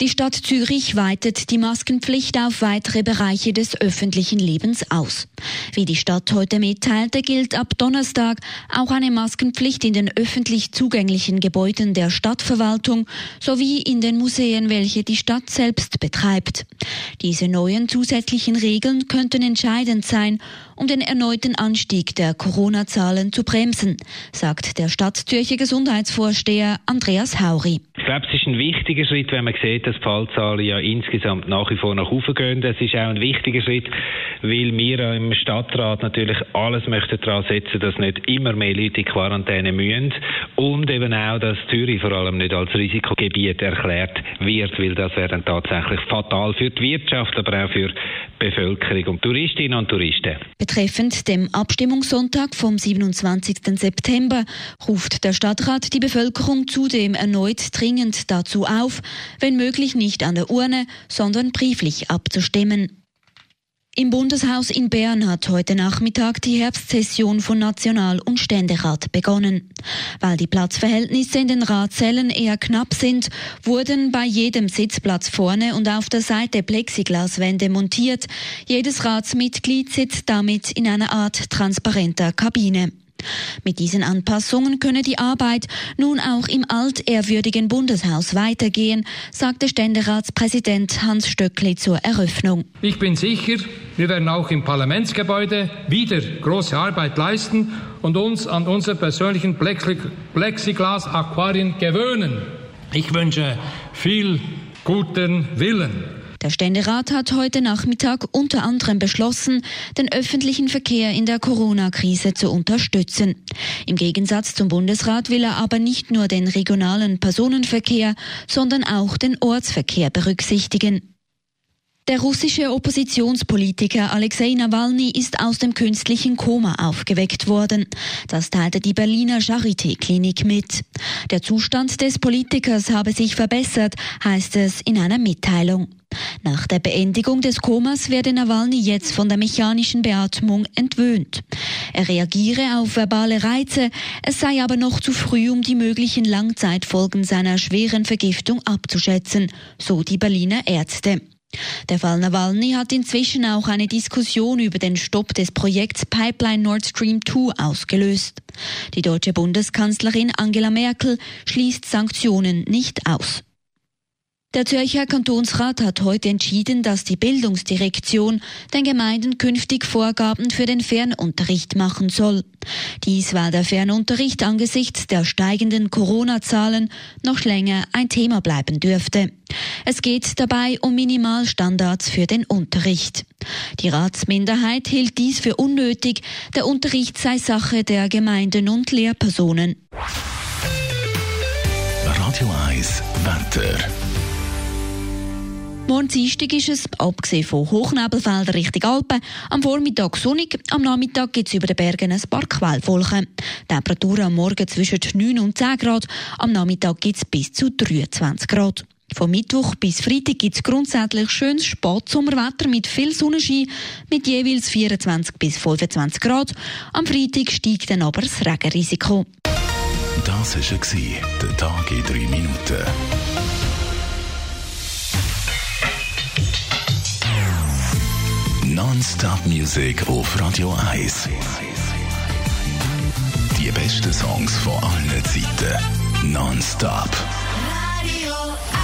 Die Stadt Zürich weitet die Maskenpflicht auf weitere Bereiche des öffentlichen Lebens aus. Wie die Stadt heute mitteilte, gilt ab Donnerstag auch eine Maskenpflicht in den öffentlich zugänglichen Gebäuden der Stadtverwaltung sowie in den Museen, welche die Stadt selbst betreibt. Diese neuen zusätzlichen Regeln könnten entscheidend sein, um den erneuten Anstieg der Corona-Zahlen zu bremsen, sagt der Stadtzürcher Gesundheitsvorsteher Andreas Hauri. Ich glaube, es ist ein wichtiger Schritt, wenn man sieht, dass die Fallzahlen ja insgesamt nach wie vor nach oben gehen. Es ist auch ein wichtiger Schritt, weil wir im Stadtrat natürlich alles möchten daran setzen, dass nicht immer mehr Leute in Quarantäne müssen und eben auch, dass Zürich vor allem nicht als Risikogebiet erklärt wird, weil das wäre dann tatsächlich fatal für die Wirtschaft, aber auch für Bevölkerung und Touristinnen und Touristen. Betreffend dem Abstimmungssonntag vom 27. September ruft der Stadtrat die Bevölkerung zudem erneut dringend dazu auf, wenn möglich nicht an der Urne, sondern brieflich abzustimmen. Im Bundeshaus in Bern hat heute Nachmittag die Herbstsession von National- und Ständerat begonnen. Weil die Platzverhältnisse in den Ratszellen eher knapp sind, wurden bei jedem Sitzplatz vorne und auf der Seite Plexiglaswände montiert. Jedes Ratsmitglied sitzt damit in einer Art transparenter Kabine. Mit diesen Anpassungen könne die Arbeit nun auch im altehrwürdigen Bundeshaus weitergehen, sagte Ständeratspräsident Hans Stöckli zur Eröffnung. Ich bin sicher, wir werden auch im Parlamentsgebäude wieder große Arbeit leisten und uns an unsere persönlichen Plexiglas-Aquarien gewöhnen. Ich wünsche viel guten Willen. Der Ständerat hat heute Nachmittag unter anderem beschlossen, den öffentlichen Verkehr in der Corona-Krise zu unterstützen. Im Gegensatz zum Bundesrat will er aber nicht nur den regionalen Personenverkehr, sondern auch den Ortsverkehr berücksichtigen. Der russische Oppositionspolitiker Alexei Nawalny ist aus dem künstlichen Koma aufgeweckt worden. Das teilte die Berliner Charité-Klinik mit. Der Zustand des Politikers habe sich verbessert, heißt es in einer Mitteilung. Nach der Beendigung des Komas werde Nawalny jetzt von der mechanischen Beatmung entwöhnt. Er reagiere auf verbale Reize, es sei aber noch zu früh, um die möglichen Langzeitfolgen seiner schweren Vergiftung abzuschätzen, so die Berliner Ärzte. Der Fall Nawalny hat inzwischen auch eine Diskussion über den Stopp des Projekts Pipeline Nord Stream 2 ausgelöst. Die deutsche Bundeskanzlerin Angela Merkel schließt Sanktionen nicht aus. Der Zürcher Kantonsrat hat heute entschieden, dass die Bildungsdirektion den Gemeinden künftig Vorgaben für den Fernunterricht machen soll. Dies, weil der Fernunterricht angesichts der steigenden Corona-Zahlen noch länger ein Thema bleiben dürfte. Es geht dabei um Minimalstandards für den Unterricht. Die Ratsminderheit hielt dies für unnötig. Der Unterricht sei Sache der Gemeinden und Lehrpersonen. Radio 1 Wetter. Morgen Dienstag ist es, abgesehen von Hochnebelfeldern Richtung Alpen, am Vormittag sonnig, am Nachmittag gibt es über den Bergen ein paar Quellwolken. Temperaturen am Morgen zwischen 9 und 10 Grad, am Nachmittag gibt es bis zu 23 Grad. Von Mittwoch bis Freitag gibt es grundsätzlich schönes Spätsommerwetter mit viel Sonnenschein, mit jeweils 24 bis 25 Grad. Am Freitag steigt dann aber das Regenrisiko. Das war der Tag in drei Minuten. Non-Stop-Musik auf Radio 1. Die besten Songs von allen Zeiten. Non-Stop. Radio 1.